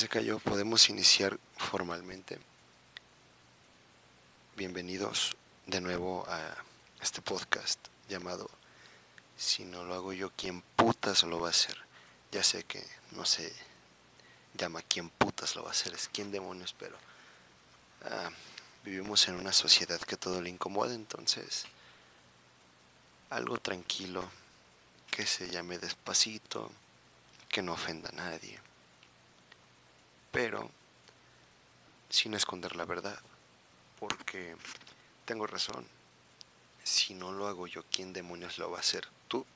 se cayó, podemos iniciar formalmente. Bienvenidos de nuevo a este podcast llamado Si no lo hago yo, ¿quién putas lo va a hacer? Ya sé que no se llama quién putas lo va a hacer, es quién demonios, pero ah, vivimos en una sociedad que todo le incomoda, entonces algo tranquilo, que se llame despacito, que no ofenda a nadie pero sin esconder la verdad, porque tengo razón. Si no lo hago yo, ¿quién demonios lo va a hacer? Tú,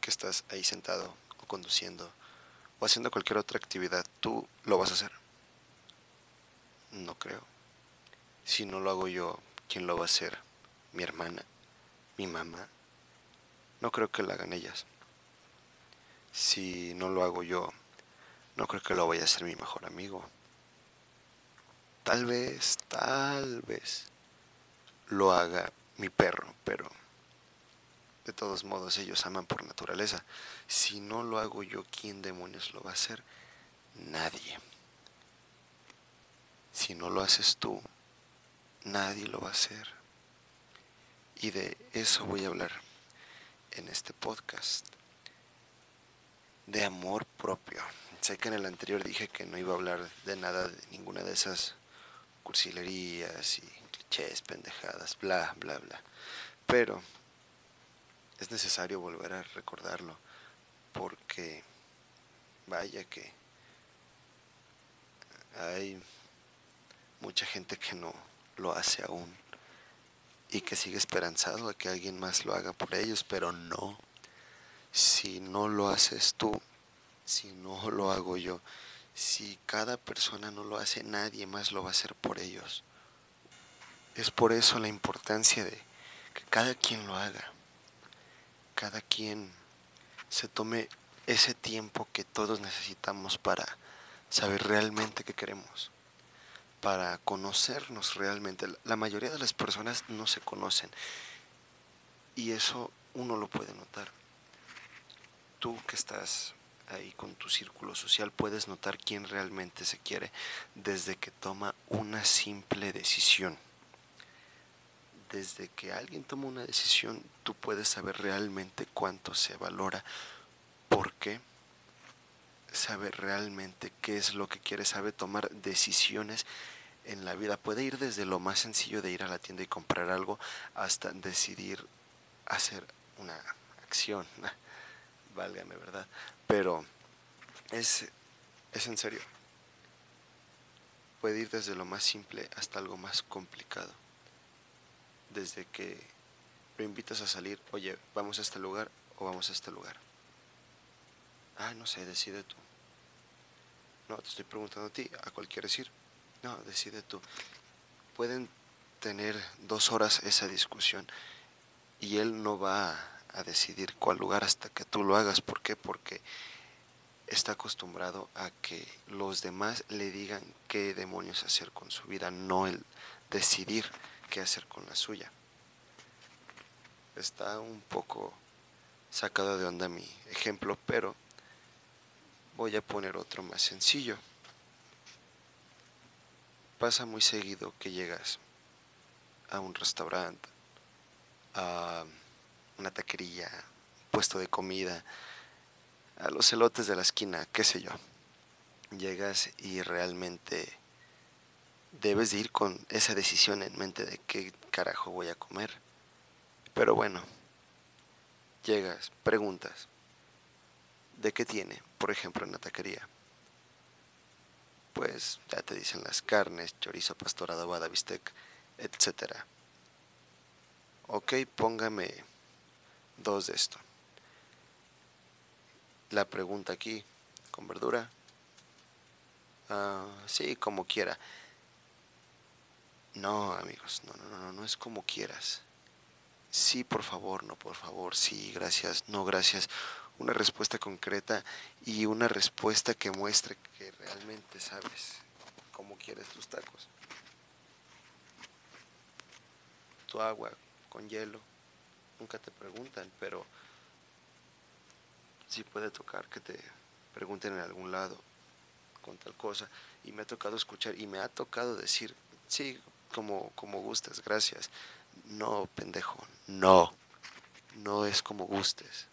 que estás ahí sentado o conduciendo o haciendo cualquier otra actividad, tú lo vas a hacer. No creo. Si no lo hago yo, ¿quién lo va a hacer? Mi hermana, mi mamá. No creo que lo hagan ellas. Si no lo hago yo, no creo que lo vaya a ser mi mejor amigo. Tal vez, tal vez lo haga mi perro, pero de todos modos ellos aman por naturaleza. Si no lo hago yo, ¿quién demonios lo va a hacer? Nadie. Si no lo haces tú, nadie lo va a hacer. Y de eso voy a hablar en este podcast. De amor propio. Sé que en el anterior dije que no iba a hablar de nada, de ninguna de esas cursilerías y clichés, pendejadas, bla, bla, bla. Pero es necesario volver a recordarlo porque vaya que hay mucha gente que no lo hace aún y que sigue esperanzado a que alguien más lo haga por ellos, pero no. Si no lo haces tú, si no lo hago yo. Si cada persona no lo hace, nadie más lo va a hacer por ellos. Es por eso la importancia de que cada quien lo haga. Cada quien se tome ese tiempo que todos necesitamos para saber realmente qué queremos, para conocernos realmente. La mayoría de las personas no se conocen y eso uno lo puede notar. Tú que estás ahí con tu círculo social puedes notar quién realmente se quiere desde que toma una simple decisión. Desde que alguien toma una decisión, tú puedes saber realmente cuánto se valora, por qué, saber realmente qué es lo que quiere, sabe tomar decisiones en la vida. Puede ir desde lo más sencillo de ir a la tienda y comprar algo hasta decidir hacer una acción. Válgame, ¿verdad? Pero es, es en serio. Puede ir desde lo más simple hasta algo más complicado. Desde que lo invitas a salir, oye, vamos a este lugar o vamos a este lugar. Ah, no sé, decide tú. No, te estoy preguntando a ti, ¿a cuál quieres ir? No, decide tú. Pueden tener dos horas esa discusión y él no va a decidir cuál lugar hasta que tú lo hagas. ¿Por qué? Porque está acostumbrado a que los demás le digan qué demonios hacer con su vida, no el decidir qué hacer con la suya. Está un poco sacado de onda mi ejemplo, pero voy a poner otro más sencillo. Pasa muy seguido que llegas a un restaurante, a una taquería, puesto de comida, a los elotes de la esquina, qué sé yo. Llegas y realmente debes de ir con esa decisión en mente de qué carajo voy a comer. Pero bueno, llegas, preguntas, ¿de qué tiene? Por ejemplo, en la taquería. Pues ya te dicen las carnes, chorizo, pastor, adobada, bistec, etc. Ok, póngame dos de esto. La pregunta aquí, ¿con verdura? Ah, sí, como quiera. No, amigos, no, no, no, no es como quieras. Sí, por favor, no, por favor, sí, gracias, no, gracias. Una respuesta concreta y una respuesta que muestre que realmente sabes cómo quieres tus tacos. Tu agua con hielo nunca te preguntan, pero sí puede tocar que te pregunten en algún lado con tal cosa y me ha tocado escuchar y me ha tocado decir, sí, como, como gustes, gracias. No, pendejo, no, no es como gustes.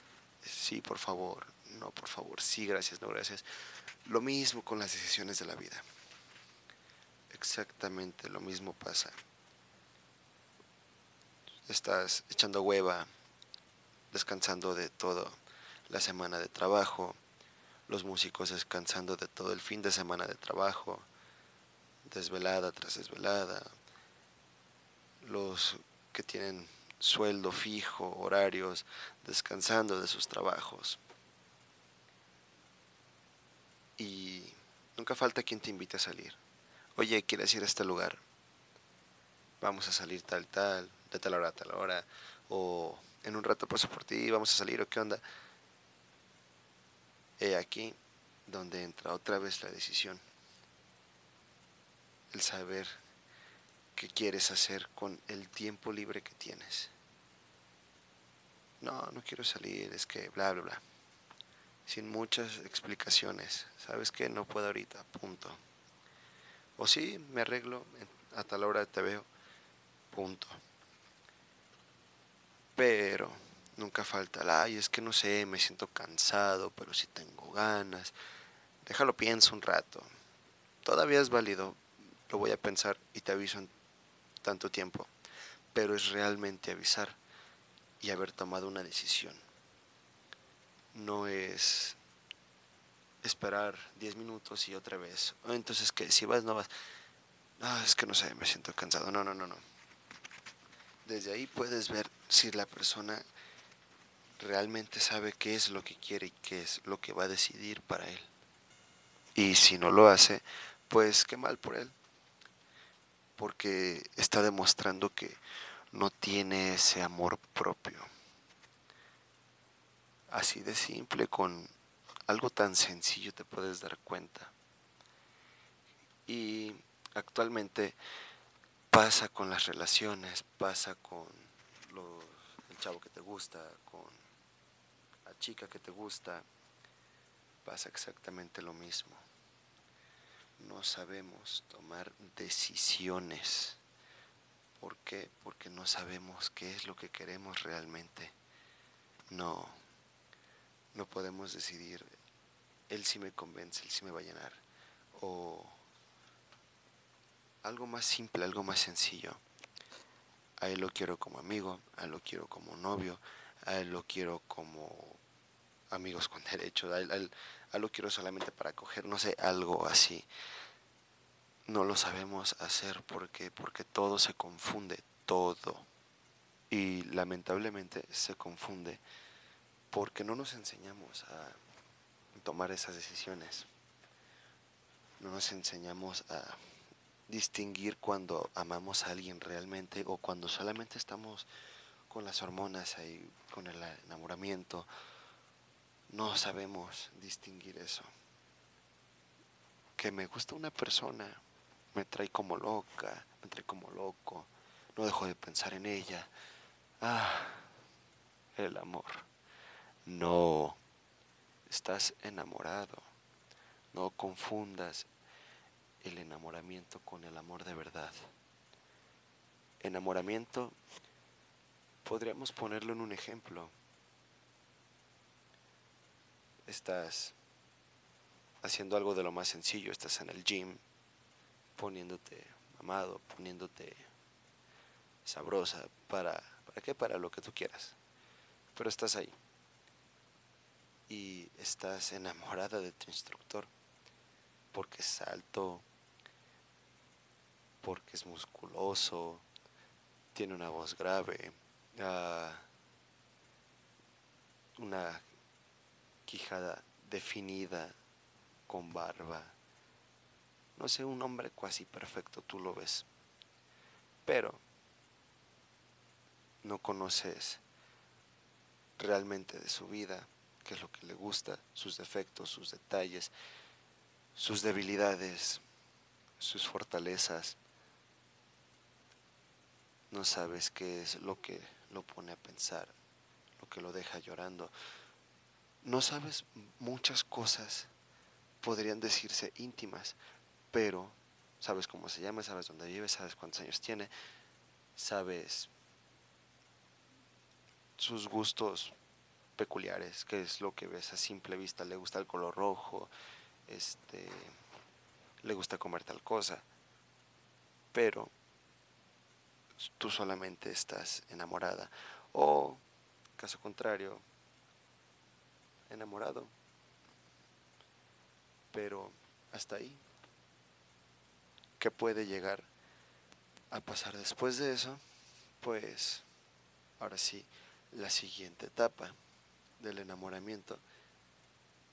Sí, por favor, no, por favor, sí, gracias, no, gracias. Lo mismo con las decisiones de la vida. Exactamente lo mismo pasa. Estás echando hueva, descansando de toda la semana de trabajo, los músicos descansando de todo el fin de semana de trabajo, desvelada tras desvelada, los que tienen sueldo fijo, horarios, descansando de sus trabajos. Y nunca falta quien te invite a salir. Oye, ¿quieres ir a este lugar? Vamos a salir tal, tal, de tal hora a tal hora. O en un rato paso por ti, vamos a salir, o qué onda. He aquí donde entra otra vez la decisión. El saber qué quieres hacer con el tiempo libre que tienes. No, no quiero salir, es que bla, bla, bla sin muchas explicaciones. ¿Sabes qué? No puedo ahorita, punto. O sí, me arreglo, a tal hora te veo, punto. Pero nunca falta la, ay, es que no sé, me siento cansado, pero si tengo ganas. Déjalo pienso un rato. Todavía es válido, lo voy a pensar y te aviso en tanto tiempo. Pero es realmente avisar y haber tomado una decisión no es esperar 10 minutos y otra vez. Entonces, que si vas, no vas. Ah, es que no sé, me siento cansado. No, no, no, no. Desde ahí puedes ver si la persona realmente sabe qué es lo que quiere y qué es lo que va a decidir para él. Y si no lo hace, pues qué mal por él. Porque está demostrando que no tiene ese amor propio. Así de simple, con algo tan sencillo te puedes dar cuenta. Y actualmente pasa con las relaciones, pasa con chavo que te gusta, con la chica que te gusta, pasa exactamente lo mismo. No sabemos tomar decisiones. ¿Por qué? Porque no sabemos qué es lo que queremos realmente. No, no podemos decidir, él sí me convence, él sí me va a llenar. O algo más simple, algo más sencillo. A él lo quiero como amigo, a él lo quiero como novio, a él lo quiero como amigos con derecho, a él, lo quiero solamente para coger, no sé, algo así. No lo sabemos hacer porque, porque todo se confunde, todo. Y lamentablemente se confunde porque no nos enseñamos a tomar esas decisiones. No nos enseñamos a distinguir cuando amamos a alguien realmente o cuando solamente estamos con las hormonas ahí, con el enamoramiento. No sabemos distinguir eso. Que me gusta una persona, me trae como loca, me trae como loco, no dejo de pensar en ella. Ah, el amor. No, estás enamorado. No confundas el enamoramiento con el amor de verdad. Enamoramiento, podríamos ponerlo en un ejemplo. Estás haciendo algo de lo más sencillo, estás en el gym, poniéndote amado, poniéndote sabrosa, para, ¿para qué? Para lo que tú quieras. Pero estás ahí y estás enamorada de tu instructor porque es alto, porque es musculoso, tiene una voz grave, una quijada definida con barba. No sé, un hombre casi perfecto, tú lo ves. Pero no conoces realmente de su vida qué es lo que le gusta, sus defectos, sus detalles, sus debilidades, sus fortalezas. No sabes qué es lo que lo pone a pensar, lo que lo deja llorando. no sabes muchas cosas, podrían decirse íntimas, pero sabes cómo se llama, sabes dónde vive, sabes cuántos años tiene, sabes sus gustos peculiares, que es lo que ves a simple vista, le gusta el color rojo, este le gusta comer tal cosa, pero tú solamente estás enamorada. O caso contrario enamorado. Pero hasta ahí. ¿qué puede llegar a pasar después de eso? Pues ahora sí, la siguiente etapa del enamoramiento.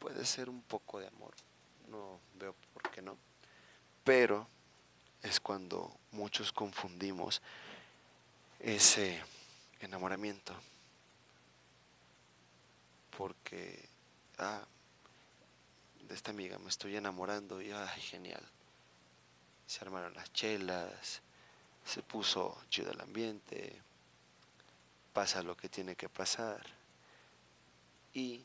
Puede ser un poco de amor, no veo por qué no, pero es cuando muchos confundimos ese enamoramiento. Porque ah, de esta amiga me estoy enamorando y ay genial. Se armaron las chelas se puso chido el ambiente pasa lo que tiene que pasar. Y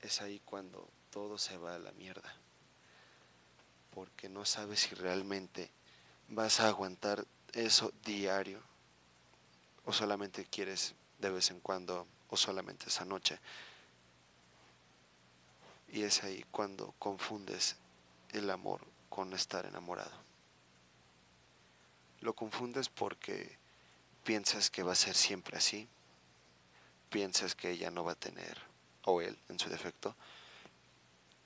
es ahí cuando todo se va a la mierda. Porque no sabes si realmente vas a aguantar eso diario o solamente quieres de vez en cuando o solamente esa noche. Y es ahí cuando confundes el amor con estar enamorado. Lo confundes porque piensas que va a ser siempre así, piensas que ella no va a tener, o él en su defecto,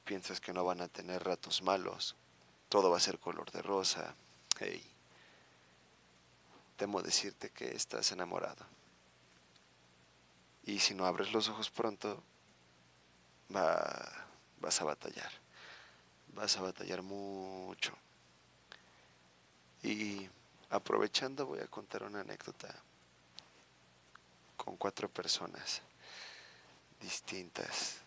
piensas que no van a tener ratos malos, todo va a ser color de rosa. Hey, temo decirte que estás enamorado. Y si no abres los ojos pronto, va, vas a batallar. Vas a batallar mucho. Y aprovechando voy a contar una anécdota con cuatro personas distintas.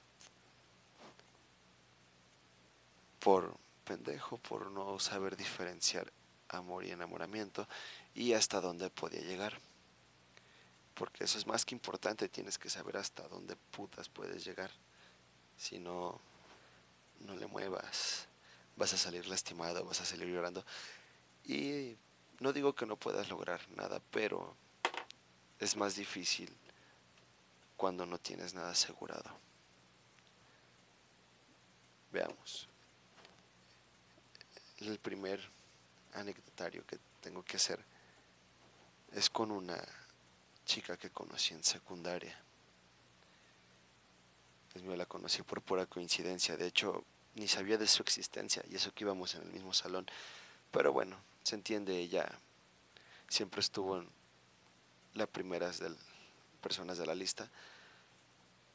Por pendejo por no saber diferenciar amor y enamoramiento y hasta dónde podía llegar. Porque eso es más que importante, tienes que saber hasta dónde putas puedes llegar. Si no, no le muevas, vas a salir lastimado, vas a salir llorando. Y no digo que no puedas lograr nada, pero es más difícil cuando no tienes nada asegurado. Veamos el primer anecdotario que tengo que hacer es con una chica que conocí en secundaria. Es la conocí por pura coincidencia, de hecho ni sabía de su existencia y eso que íbamos en el mismo salón. Pero bueno, se entiende, ella siempre estuvo en las primeras de personas de la lista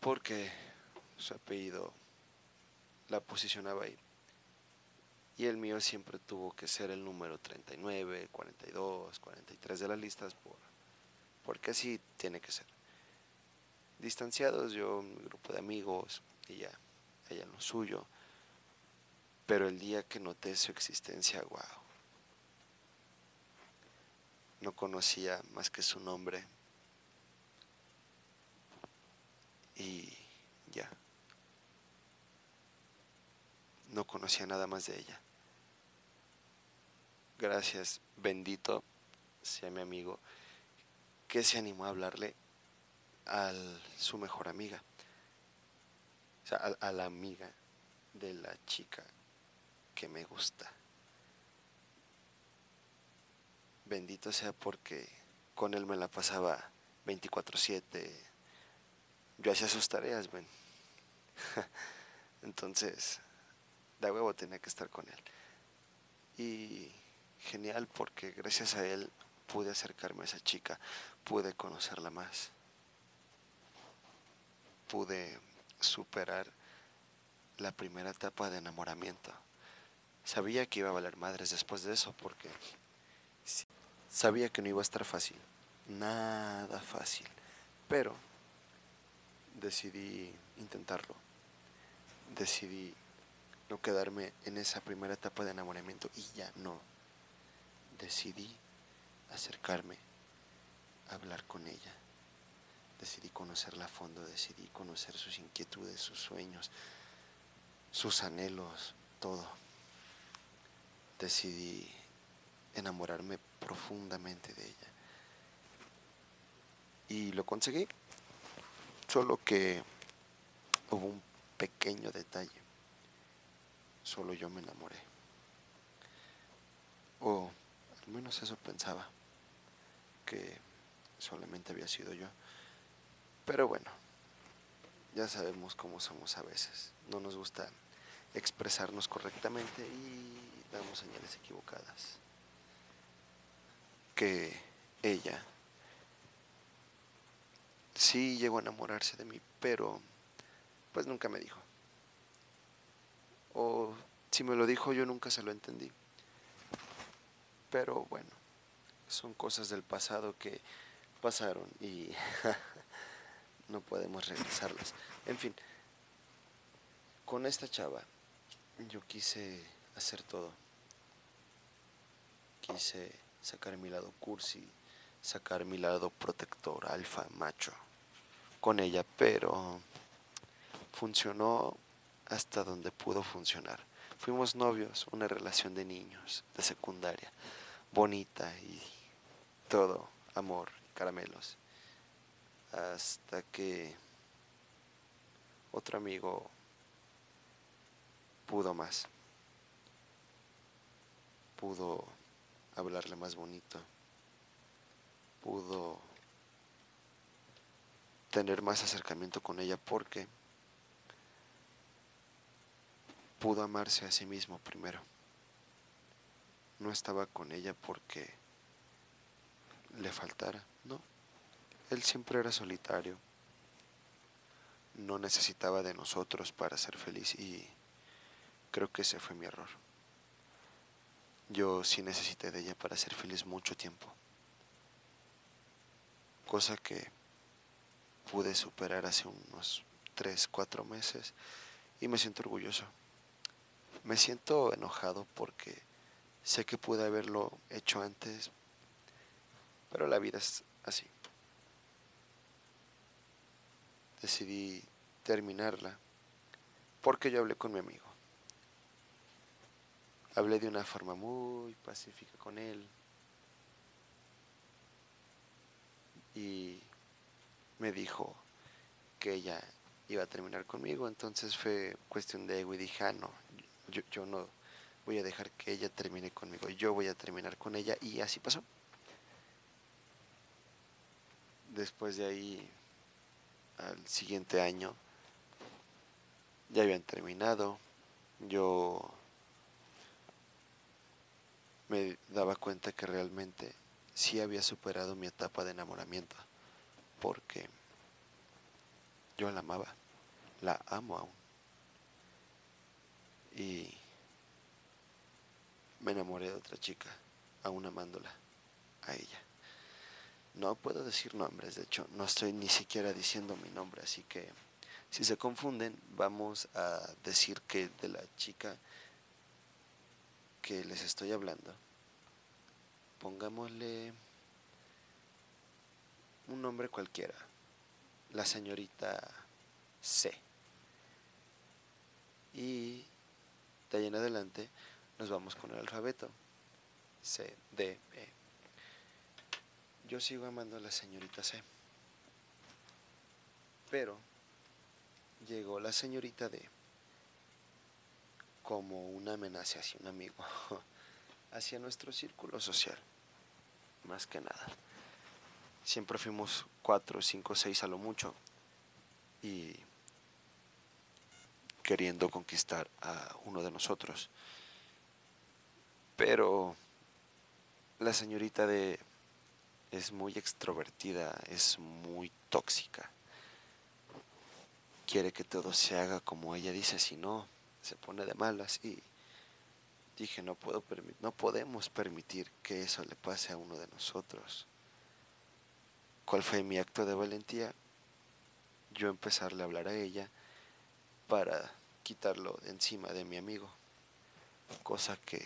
porque su apellido la posicionaba ahí y el mío siempre tuvo que ser el número 39, 42, 43 de las listas por, porque así tiene que ser. Distanciados yo, mi grupo de amigos, ella, ella lo suyo, pero el día que noté su existencia, wow, no conocía más que su nombre y ya no conocía nada más de ella. Gracias, bendito sea mi amigo, que se animó a hablarle a su mejor amiga, o sea, a, a la amiga de la chica que me gusta. Bendito sea porque con él me la pasaba 24/7. Yo hacía sus tareas, ven. Entonces, de huevo tenía que estar con él. Y genial porque gracias a él pude acercarme a esa chica, pude conocerla más, pude superar la primera etapa de enamoramiento. Sabía que iba a valer madres después de eso porque sabía que no iba a estar fácil, nada fácil, pero decidí intentarlo, decidí no quedarme en esa primera etapa de enamoramiento y ya no. Decidí acercarme a hablar con ella. decidí conocerla a fondo, decidí conocer sus inquietudes, sus sueños, sus anhelos, todo. Decidí enamorarme profundamente de ella. Y lo conseguí, solo que hubo un pequeño detalle. Solo yo me enamoré. O al menos eso pensaba, que solamente había sido yo. Pero bueno, ya sabemos cómo somos a veces. No nos gusta expresarnos correctamente y damos señales equivocadas. Que ella sí llegó a enamorarse de mí, pero pues nunca me dijo. O si me lo dijo yo nunca se lo entendí. Pero bueno, son cosas del pasado que pasaron y no podemos regresarlas. En fin, con esta chava yo quise hacer todo. Quise sacar mi lado cursi, sacar mi lado protector, alfa, macho, con ella, pero funcionó hasta donde pudo funcionar. Fuimos novios, una relación de niños, de secundaria bonita y todo, amor, caramelos. Hasta que otro amigo pudo más. Pudo hablarle más bonito. Pudo tener más acercamiento con ella porque pudo amarse a sí mismo primero no estaba con ella porque le faltara, no. Él siempre era solitario, no necesitaba de nosotros para ser feliz y creo que ese fue mi error. Yo sí necesité de ella para ser feliz mucho tiempo, cosa que pude superar hace unos 3, 4 meses y me siento orgulloso. Me siento enojado porque Sé que pude haberlo hecho antes, pero la vida es así. Decidí terminarla porque yo hablé con mi amigo. Hablé de una forma muy pacífica con él y me dijo que ella iba a terminar conmigo, entonces fue cuestión de ego y dije, ah, no, yo, no voy a dejar que ella termine conmigo, yo voy a terminar con ella y así pasó. Después de ahí, al siguiente año, ya habían terminado, yo me daba cuenta que realmente sí había superado mi etapa de enamoramiento, porque yo la amaba, la amo aún. Y me enamoré de otra chica, aún amándola, a ella. No puedo decir nombres, de hecho, no estoy ni siquiera diciendo mi nombre, así que si se confunden, vamos a decir que de la chica que les estoy hablando, pongámosle un nombre cualquiera, la señorita C. Y de ahí en adelante nos vamos con el alfabeto. C, D, E. Yo sigo amando a la señorita C. Pero llegó la señorita D como una amenaza hacia un amigo, hacia nuestro círculo social, más que nada. Siempre fuimos cuatro, cinco, seis a lo mucho y queriendo conquistar a uno de nosotros. Pero la señorita de es muy extrovertida, es muy tóxica. Quiere que todo se haga como ella dice, si no, se pone de malas y dije, no puedo no podemos permitir que eso le pase a uno de nosotros. ¿Cuál fue mi acto de valentía? Yo empezarle a hablar a ella para quitarlo de encima de mi amigo, cosa que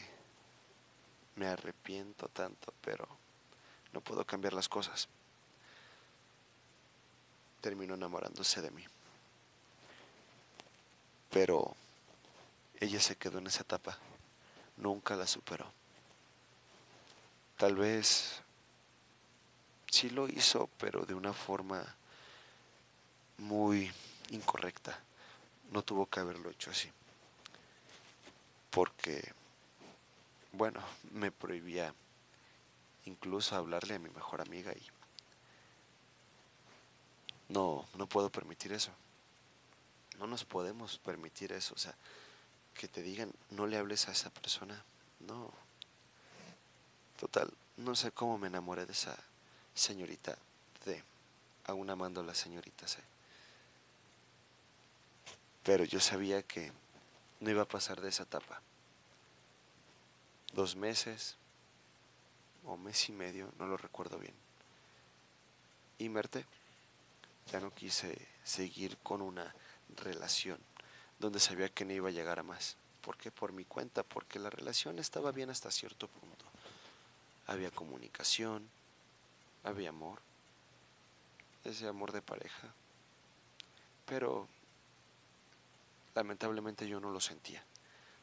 me arrepiento tanto, pero no puedo cambiar las cosas. terminó enamorándose de mí. Pero ella se quedó en esa etapa, nunca la superó. Tal vez sí lo hizo, pero de una forma muy incorrecta. No tuvo que haberlo hecho así. Porque, bueno, me prohibía incluso hablarle a mi mejor amiga y no, no puedo permitir eso. No nos podemos permitir eso. O sea, que te digan, no le hables a esa persona. No. Total, no sé cómo me enamoré de esa señorita de, aún amando a la señorita C. Pero yo sabía que no iba a pasar de esa etapa. Dos meses o mes y medio, no lo recuerdo bien. Y Merte, ya no quise seguir con una relación donde sabía que no iba a llegar a más. ¿Por qué? Por mi cuenta, porque la relación estaba bien hasta cierto punto. Había comunicación, había amor, ese amor de pareja, pero lamentablemente yo no lo sentía,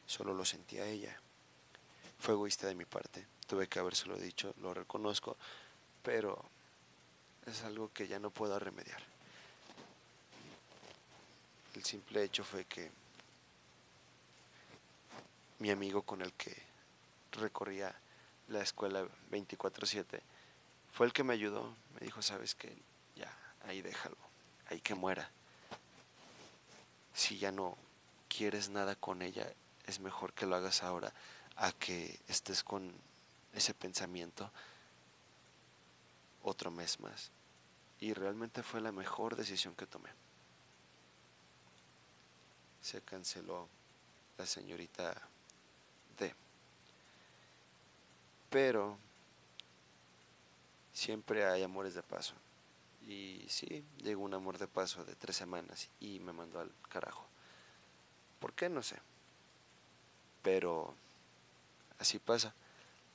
solo lo sentía ella. Fue egoísta de mi parte, tuve que habérselo dicho, lo reconozco, pero es algo que ya no puedo remediar. El simple hecho fue que mi amigo con el que recorría la escuela 24/7 fue el que me ayudó. Me dijo, sabes que ya, ahí déjalo, ahí que muera. Si ya no quieres nada con ella, es mejor que lo hagas ahora a que estés con ese pensamiento otro mes más. Y realmente fue la mejor decisión que tomé se canceló la señorita D. Pero siempre hay amores de paso. Y sí, llegó un amor de paso de tres semanas y me mandó al carajo. ¿Por qué? No sé. Pero así pasa.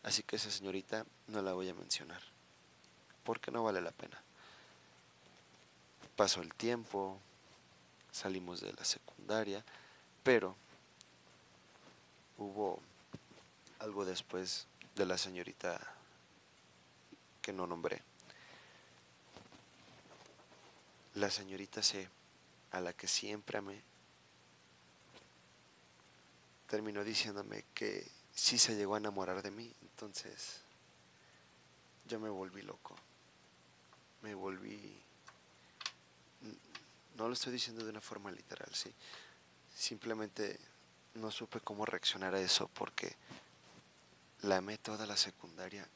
Así que esa señorita no la voy a mencionar. Porque no vale la pena. Pasó el tiempo, salimos de la secundaria, pero hubo algo después de la señorita que no nombré. La señorita C, a la que siempre amé, terminó diciéndome que sí se llegó a enamorar de mí, entonces yo me volví loco, me volví no lo estoy diciendo de una forma literal, sí. Simplemente no supe cómo reaccionar a eso porque la amé toda la secundaria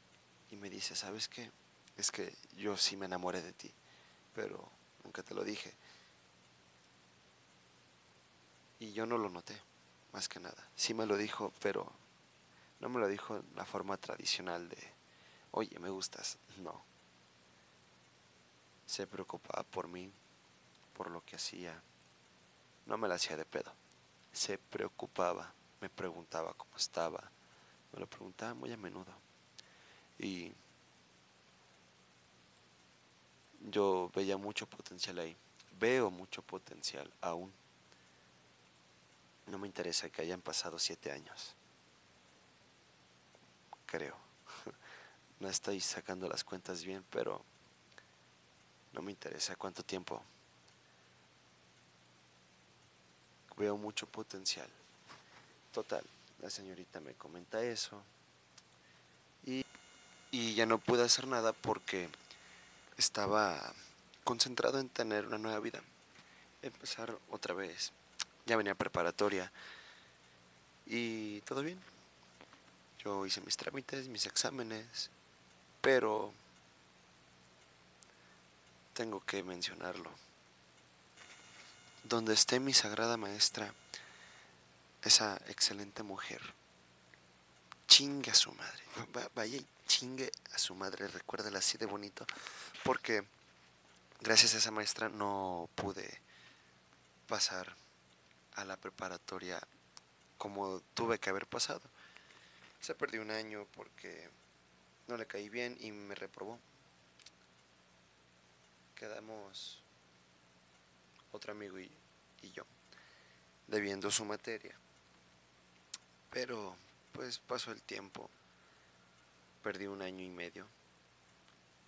y me dice, ¿sabes qué? Es que yo sí me enamoré de ti, pero nunca te lo dije. Y yo no lo noté, más que nada. Sí me lo dijo, pero no me lo dijo en la forma tradicional de, oye, me gustas. No. Se preocupaba por mí, por lo que hacía. No me la hacía de pedo. Se preocupaba, me preguntaba cómo estaba. Me lo preguntaba muy a menudo. Y yo veía mucho potencial ahí. Veo mucho potencial aún. No me interesa que hayan pasado siete años. Creo. No estoy sacando las cuentas bien, pero no me interesa cuánto tiempo veo mucho potencial. Total, la señorita me comenta eso y, y ya no pude hacer nada porque estaba concentrado en tener una nueva vida, empezar otra vez. Ya venía preparatoria y todo bien. Yo hice mis trámites, mis exámenes, pero tengo que mencionarlo donde esté mi sagrada maestra, esa excelente mujer, chingue a su madre, vaya y chingue a su madre, recuérdala así de bonito, porque gracias a esa maestra no pude pasar a la preparatoria como tuve que haber pasado. Se perdió un año porque no le caí bien y me reprobó. Quedamos otro amigo y, y yo, debiendo su materia. Pero pues pasó el tiempo, perdí un año y medio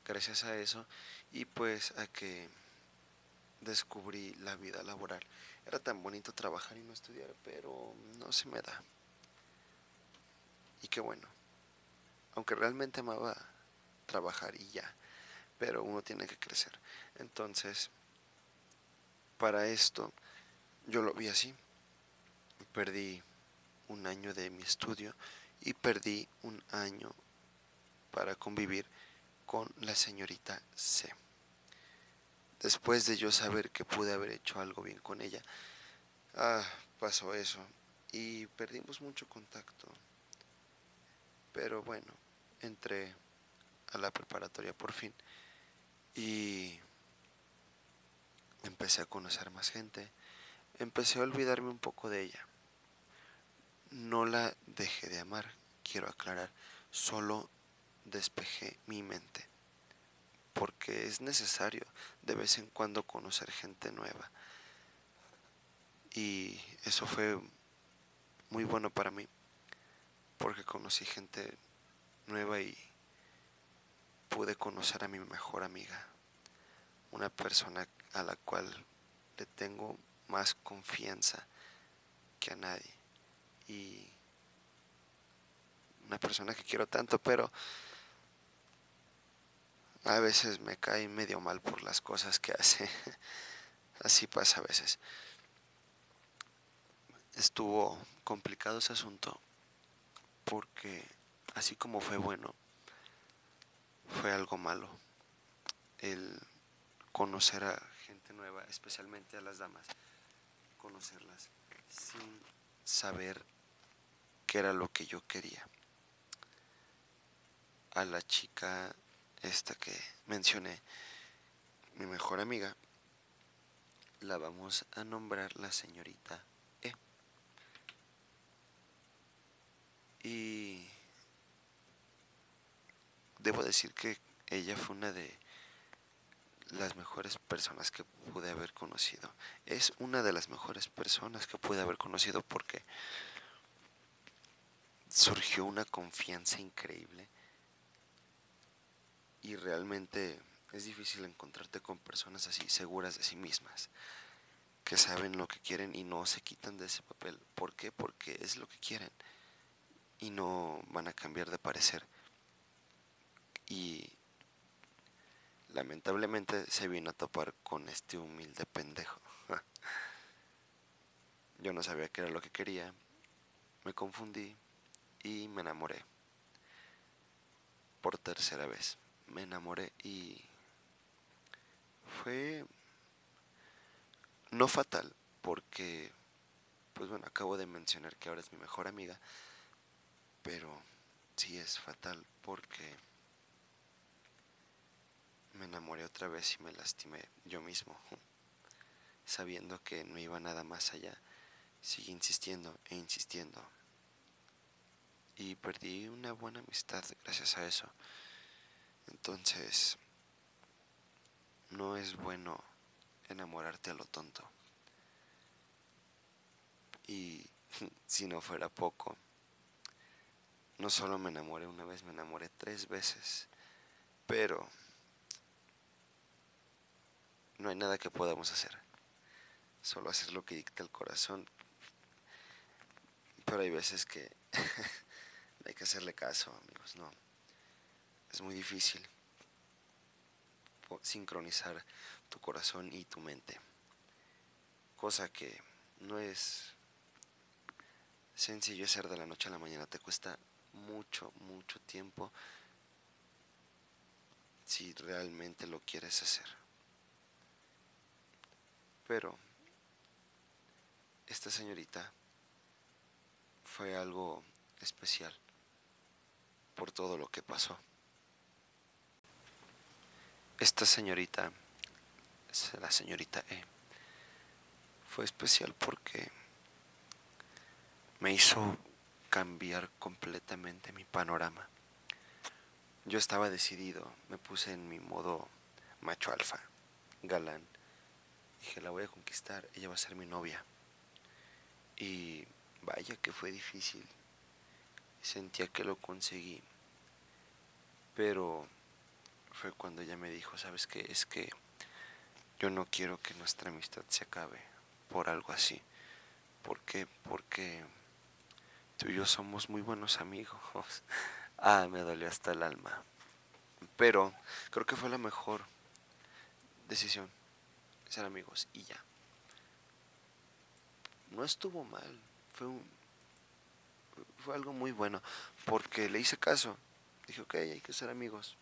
gracias a eso y pues a que descubrí la vida laboral. Era tan bonito trabajar y no estudiar, pero no se me da. Y qué bueno. Aunque realmente amaba trabajar y ya, pero uno tiene que crecer. Entonces, para esto, yo lo vi así. Perdí un año de mi estudio y perdí un año para convivir con la señorita C. Después de yo saber que pude haber hecho algo bien con ella, ah, pasó eso y perdimos mucho contacto. Pero bueno, entré a la preparatoria por fin y empecé a conocer más gente, empecé a olvidarme un poco de ella. No la dejé de amar, quiero aclarar, solo despejé mi mente, porque es necesario de vez en cuando conocer gente nueva. Y eso fue muy bueno para mí, porque conocí gente nueva y pude conocer a mi mejor amiga, una persona a la cual le tengo más confianza que a nadie. Y una persona que quiero tanto, pero a veces me cae medio mal por las cosas que hace. Así pasa a veces. Estuvo complicado ese asunto porque así como fue bueno, fue algo malo. El conocer a gente nueva, especialmente a las damas, conocerlas sin saber qué era lo que yo quería. A la chica esta que mencioné, mi mejor amiga, la vamos a nombrar la señorita E. Y debo decir que ella fue una de las mejores personas que pude haber conocido. Es una de las mejores personas que pude haber conocido porque surgió una confianza increíble y realmente es difícil encontrarte con personas así seguras de sí mismas, que saben lo que quieren y no se quitan de ese papel. ¿Por qué? Porque es lo que quieren y no van a cambiar de parecer. Y lamentablemente se vino a topar con este humilde pendejo. Yo no sabía qué era lo que quería, me confundí y me enamoré por tercera vez. Me enamoré y fue no fatal porque pues bueno acabo de mencionar que ahora es mi mejor amiga pero sí es fatal porque me enamoré otra vez y me lastimé yo mismo sabiendo que no iba nada más allá. Sigue insistiendo e insistiendo y perdí una buena amistad gracias a eso entonces, no es bueno enamorarte a lo tonto. Y si no fuera poco, no solo me enamoré una vez, me enamoré tres veces. Pero no hay nada que podamos hacer. Solo hacer lo que dicta el corazón. Pero hay veces que hay que hacerle caso, amigos, no es muy difícil sincronizar tu corazón y tu mente. Cosa que no es sencillo hacer de la noche a la mañana. Te cuesta mucho, mucho tiempo si realmente lo quieres hacer. Pero esta señorita fue algo especial por todo lo que pasó. Esta señorita, la señorita E, fue especial porque me hizo cambiar completamente mi panorama. Yo estaba decidido, me puse en mi modo macho alfa, galán, Dije, la voy a conquistar, ella va a ser mi novia. Y vaya que fue difícil. Sentía que lo conseguí. Pero fue cuando ella me dijo, ¿sabes qué? Es que yo no quiero que nuestra amistad se acabe por algo así. ¿Por qué? Porque tú y yo somos muy buenos amigos. ah, me dolió hasta el alma. Pero creo que fue la mejor decisión ser amigos y ya. No estuvo mal, fue un, fue algo muy bueno porque le hice caso. Dije, ok, hay que ser amigos.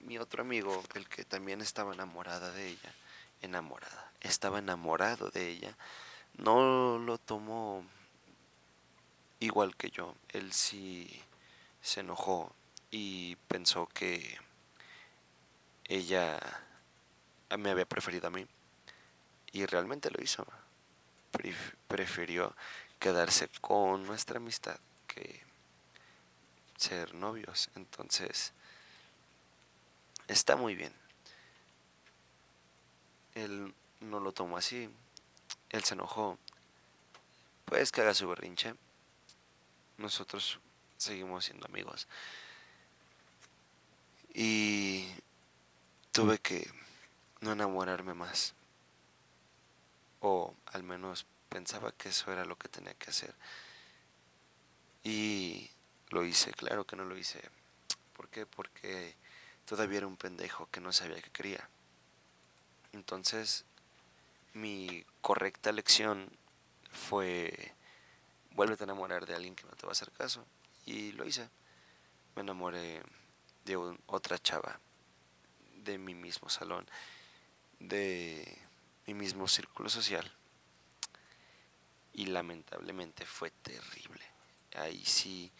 Mi otro amigo, el que también estaba enamorada de ella, enamorada, estaba enamorado de ella, no lo tomó igual que yo. Él sí se enojó y pensó que ella me había preferido a mí. Y realmente lo hizo. prefirió quedarse con nuestra amistad que ser novios. Entonces, está muy bien. Él no lo tomó así. Él se enojó. Pues que haga su berrinche. Nosotros seguimos siendo amigos. Y tuve que no enamorarme más. O al menos pensaba que eso era lo que tenía que hacer. Y lo hice, claro que no lo hice. ¿Por qué? Porque todavía era un pendejo que no sabía qué quería. Entonces, mi correcta lección fue, vuélvete a enamorar de alguien que no te va a hacer caso. Y lo hice. Me enamoré de otra chava de mi mismo salón de mi mismo círculo social. Y lamentablemente fue terrible. Ahí sí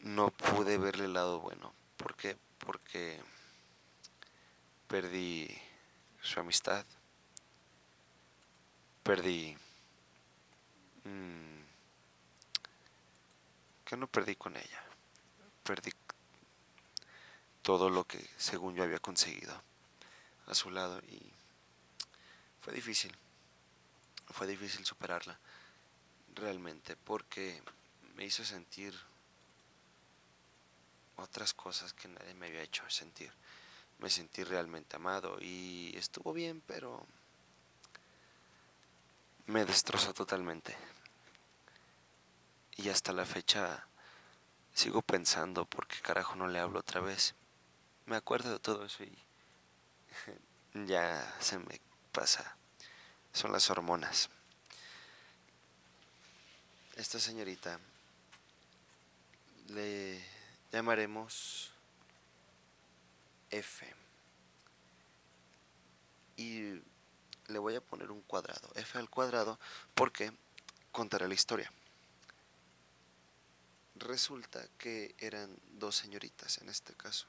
no pude verle el lado bueno. ¿Por qué? Porque perdí su amistad. Perdí... Mmm, que no perdí con ella. Perdí todo lo que según yo había conseguido a su lado y fue difícil, fue difícil superarla realmente porque me hizo sentir otras cosas que nadie me había hecho sentir. Me sentí realmente amado y estuvo bien, pero me destrozó totalmente. Y hasta la fecha sigo pensando por qué carajo no le hablo otra vez. Me acuerdo de todo eso y ya se me pasa. Son las hormonas. Esta señorita le llamaremos F. Y le voy a poner un cuadrado, F al cuadrado, porque contaré la historia. Resulta que eran dos señoritas en este caso,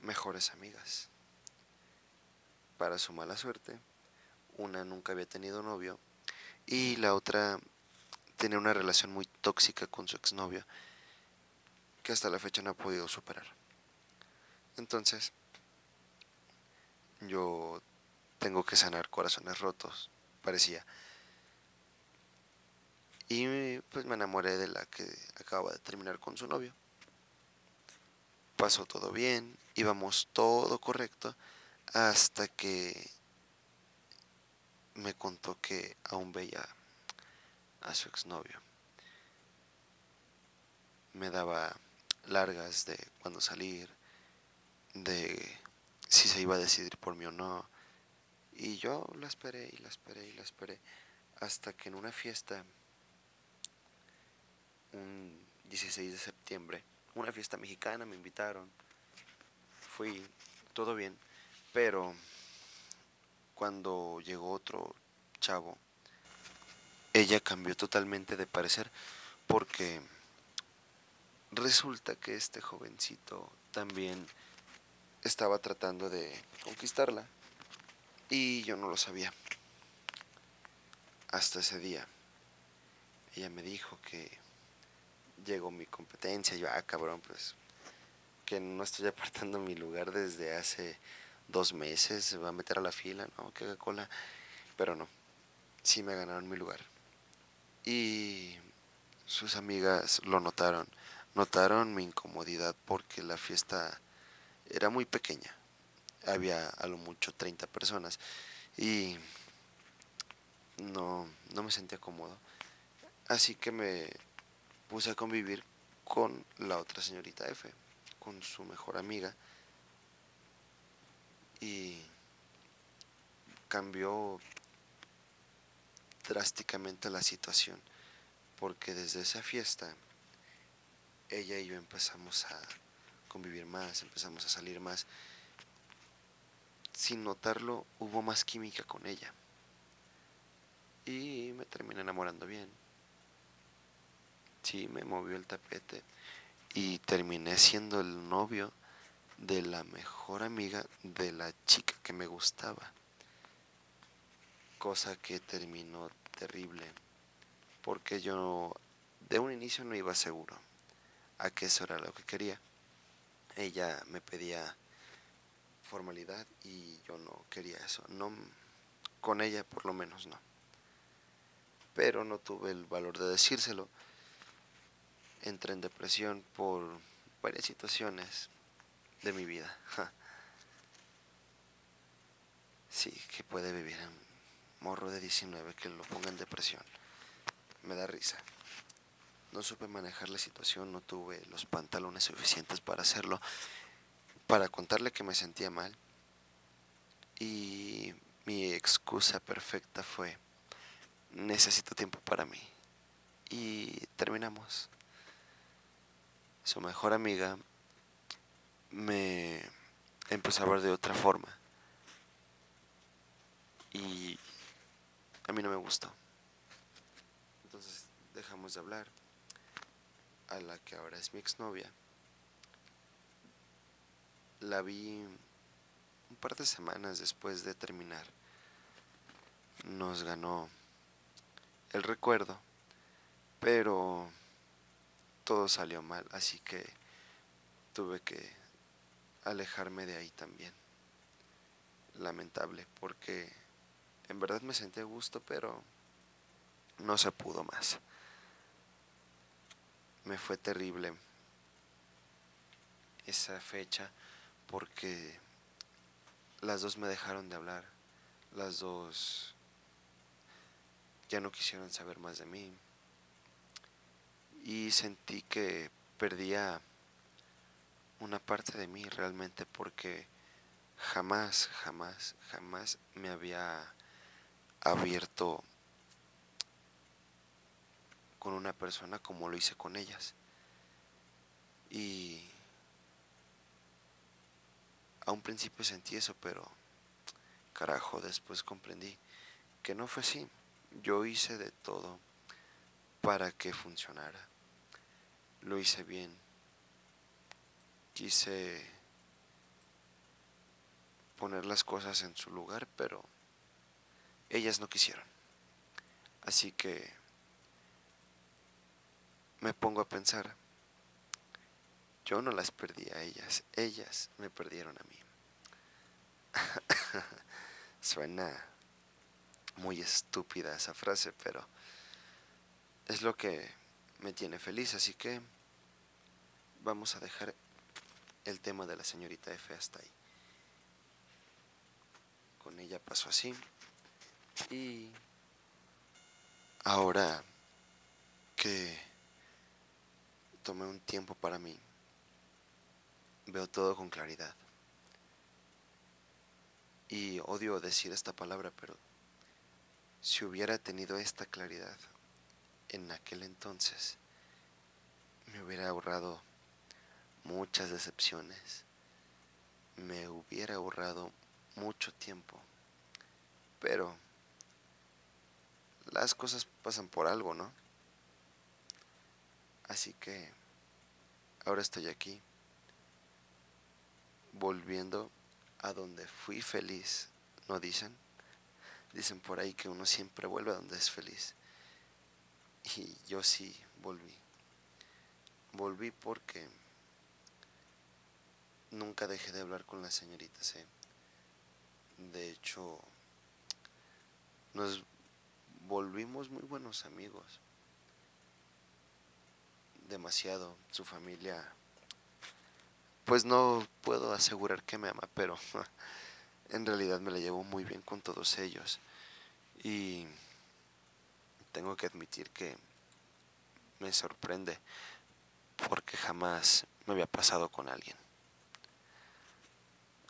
mejores amigas para su mala suerte, una nunca había tenido novio y la otra tenía una relación muy tóxica con su exnovio que hasta la fecha no ha podido superar. Entonces, yo tengo que sanar corazones rotos, parecía. Y pues me enamoré de la que acaba de terminar con su novio. Pasó todo bien, íbamos todo correcto hasta que me contó que aún veía a su exnovio. Me daba largas de cuándo salir, de si se iba a decidir por mí o no. Y yo la esperé y la esperé y la esperé hasta que en una fiesta, un 16 de septiembre, una fiesta mexicana, me invitaron. Fui, todo bien pero cuando llegó otro chavo, ella cambió totalmente de parecer porque resulta que este jovencito también estaba tratando de conquistarla y yo no lo sabía. Hasta ese día, ella me dijo que llegó mi competencia yo, ah, cabrón, pues que no estoy apartando mi lugar desde hace dos meses, se va a meter a la fila, no, que haga cola. Pero no, sí me ganaron mi lugar. Y sus amigas lo notaron. Notaron mi incomodidad porque la fiesta era muy pequeña. Había a lo mucho 30 personas. Y no, no me sentía cómodo. Así que me puse a convivir con la otra señorita F, con su mejor amiga. Y cambió drásticamente la situación, porque desde esa fiesta ella y yo empezamos a convivir más, empezamos a salir más. Sin notarlo, hubo más química con ella. Y me terminé enamorando bien. Sí, me movió el tapete. Y terminé siendo el novio de la mejor amiga de la chica que me gustaba. Cosa que terminó terrible. Porque yo de un inicio no iba seguro a que eso era lo que quería. Ella me pedía formalidad y yo no quería eso. No con ella por lo menos no pero no tuve el valor de decírselo. Entré en depresión por varias situaciones de mi vida. Sí, que puede vivir un morro de 19 que lo ponga en depresión. Me da risa. No supe manejar la situación, no tuve los pantalones suficientes para hacerlo, para contarle que me sentía mal. Y mi excusa perfecta fue necesito tiempo para mí. Y terminamos. Su mejor amiga me empezó a ver de otra forma. Y a mí no me gustó. Entonces dejamos de hablar. A la que ahora es mi exnovia. La vi un par de semanas después de terminar. Nos ganó el recuerdo, pero todo salió mal, así que tuve que alejarme de ahí también. Lamentable, porque en verdad me sentí a gusto, pero no se pudo más. Me fue terrible esa fecha porque las dos me dejaron de hablar, las dos ya no quisieron saber más de mí. Y sentí que perdía una parte de mí realmente porque jamás, jamás, jamás me había abierto con una persona como lo hice con ellas. Y a un principio sentí eso, pero carajo, después comprendí que no fue así. Yo hice de todo para que funcionara. Lo hice bien. Quise poner las cosas en su lugar, pero ellas no quisieron. Así que me pongo a pensar, yo no las perdí a ellas, ellas me perdieron a mí. Suena muy estúpida esa frase, pero es lo que me tiene feliz, así que vamos a dejar el tema de la señorita F hasta ahí. Con ella pasó así. Y ahora que tomé un tiempo para mí, veo todo con claridad. Y odio decir esta palabra, pero si hubiera tenido esta claridad en aquel entonces, me hubiera ahorrado muchas decepciones, me hubiera ahorrado mucho tiempo, pero las cosas pasan por algo, ¿no? Así que ahora estoy aquí, volviendo a donde fui feliz, ¿no dicen? Dicen por ahí que uno siempre vuelve a donde es feliz. Y yo sí volví. Volví porque nunca dejé de hablar con la señorita C. De hecho, nos volvimos muy buenos amigos. Demasiado. Su familia, pues no puedo asegurar que me ama, pero en realidad me la llevo muy bien con todos ellos. Y tengo que admitir que me sorprende porque jamás me había pasado con alguien.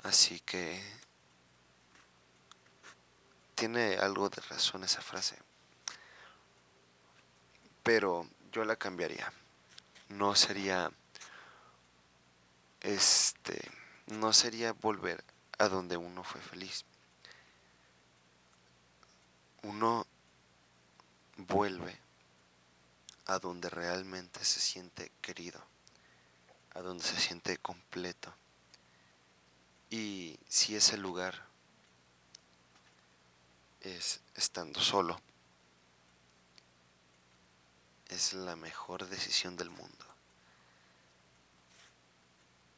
Así que tiene algo de razón esa frase. Pero yo la cambiaría. No sería este no sería volver a donde uno fue feliz. Uno vuelve a donde realmente se siente querido, a donde se siente completo. Y si ese lugar es estando solo, es la mejor decisión del mundo.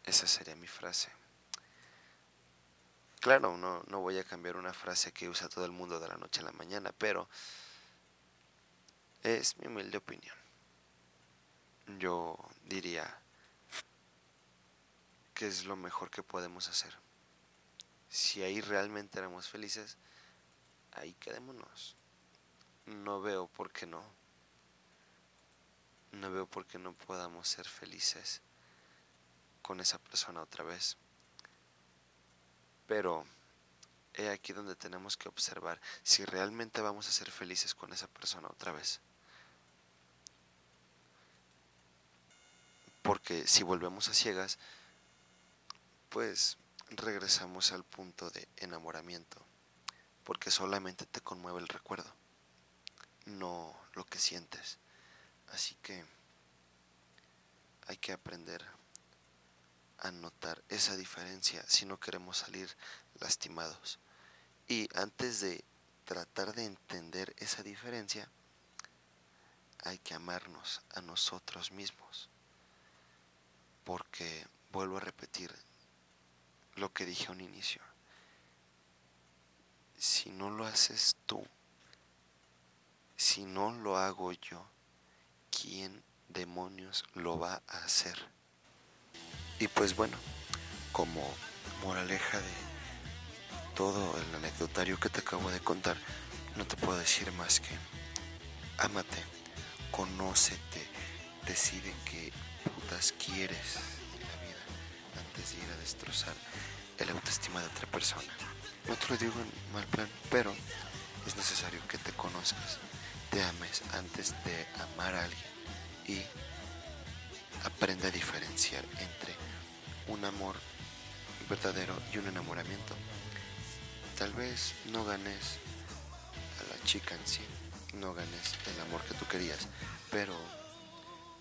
Esa sería mi frase. Claro, no, no voy a cambiar una frase que usa todo el mundo de la noche a la mañana, pero es mi humilde opinión. Yo diría que es lo mejor que podemos hacer. Si ahí realmente éramos felices, ahí quedémonos. No veo por qué no. No veo por qué no podamos ser felices con esa persona otra vez. Pero he aquí donde tenemos que observar si realmente vamos a ser felices con esa persona otra vez. Porque si volvemos a ciegas, pues regresamos al punto de enamoramiento, porque solamente te conmueve el recuerdo, no lo que sientes. Así que hay que aprender a notar esa diferencia si no queremos salir lastimados. Y antes de tratar de entender esa diferencia, hay que amarnos a nosotros mismos porque vuelvo a repetir lo que dije a un inicio. Si no lo haces tú, si no lo hago yo, ¿quién demonios lo va a hacer? Y pues bueno, como moraleja de todo el anecdotario que te acabo de contar, no te puedo decir más que ámate, conócete, decide que quieres en la vida antes de ir a destrozar el autoestima de otra persona. No te lo digo en mal plan, pero es necesario que te conozcas, te ames antes de amar a alguien y aprende a diferenciar entre un amor verdadero y un enamoramiento. Tal vez no ganes a la chica en sí, no ganes el amor que tú querías, pero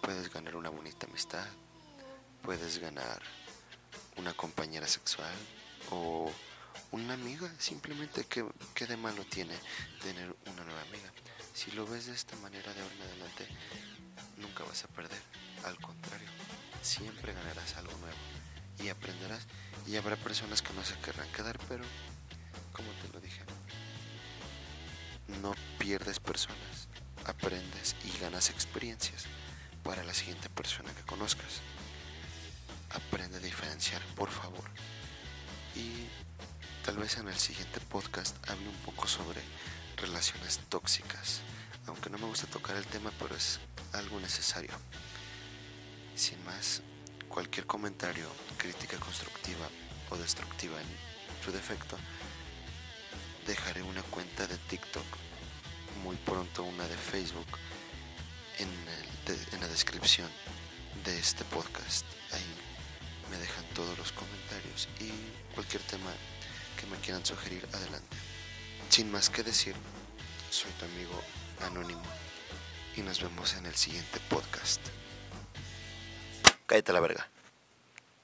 Puedes ganar una bonita amistad, puedes ganar una compañera sexual o una amiga, simplemente que, de malo tiene tener una nueva amiga. Si lo ves de esta manera de ahora en adelante, nunca vas a perder, al contrario, siempre ganarás algo nuevo y aprenderás y habrá personas que no se querrán quedar, pero como te lo dije, no pierdes personas, aprendes y ganas experiencias para la siguiente persona que conozcas. Aprende a diferenciar, por favor. Y tal vez en el siguiente podcast hable un poco sobre relaciones tóxicas. Aunque no me gusta tocar el tema, pero es algo necesario. Sin más, cualquier comentario, crítica constructiva o destructiva en su defecto, dejaré una cuenta de TikTok, muy pronto una de Facebook en, en la descripción de este podcast. Ahí me dejan todos los comentarios y cualquier tema que me quieran sugerir adelante. Sin más que decir, soy tu amigo anónimo y nos vemos en el siguiente podcast. Cállate la verga.